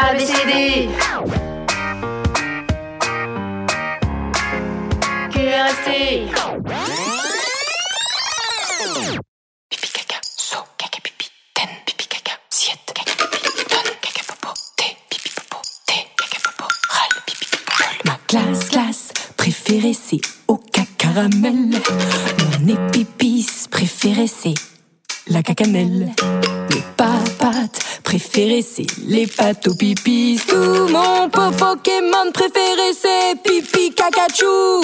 ABCD QRST Pipi caca, so, caca pipi, ten, pipi caca, siete, caca pipi, ton, caca popo, té, pipi popo, té, caca popo, râle, pipi popo. Ma glace, glace préférée c'est au cacaramel. Mon épipice préféré c'est la cacanelle. Préférées c'est les pâtes au pipi. Tout mon po- Pokémon préféré c'est pipi cacachou.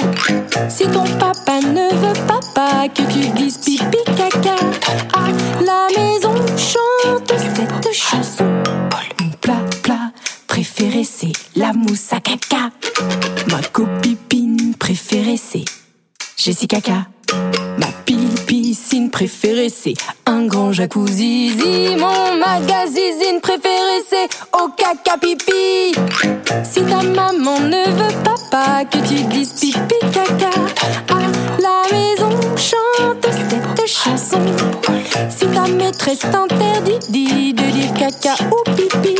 Si ton papa ne veut pas, que tu dises pipi caca, à la maison chante cette chanson. Mon plat, plat préféré c'est la mousse à caca. Ma copine préférée c'est Jessica Caca. Ma piscine préférée c'est un grand jacuzzi. Mon magazine préféré c'est au caca pipi. Si ta maman ne veut pas, pas que tu dises pipi caca, à la maison chante cette chanson. Si ta maîtresse t'interdit dit de dire caca ou pipi,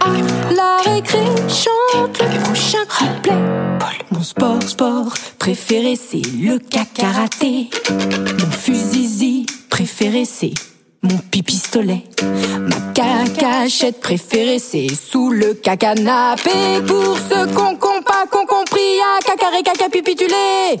à la récré chante le prochain couplet. Mon sport, sport préféré c'est le karaté. Mon fusil préféré c'est mon pipistolet. Ma cacachette préférée c'est sous le cacanapé. Pour ceux qu'on pas qu'on compris à cacaré caca pipitulé.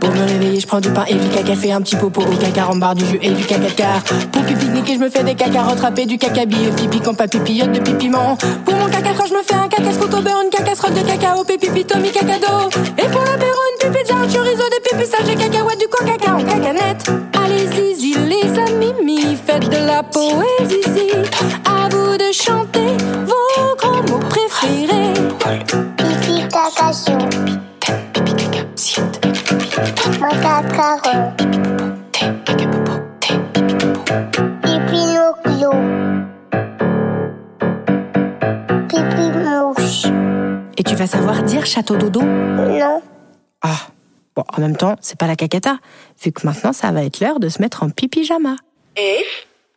Pour me réveiller, je prends du pain et du caca, fait un petit popo au caca rembarre du jus et du cacacar. Pour pique-niquer, je me fais des caca rattrapés, du caca pipi quand pas pipillote de pipiment. Pour mon caca je me fais un caca au beurre, une cacasserolle de cacao, pépi pitomi cacado. Et pour l'apéro, une pipi de chorizo, des pipissages de cacahuètes, du coca en cacanette. Poésie. À vous de chanter vos grands mots préférés. Pipi caca chou, Pipi caca, siete, macacaron, caca popo, té, pipi pipi noclo, pipi mouche. Et tu vas savoir dire château dodo? Non, Ah, bon, en même temps, c'est pas la cacata, vu que maintenant ça va être l'heure de se mettre en pipi-jama. F I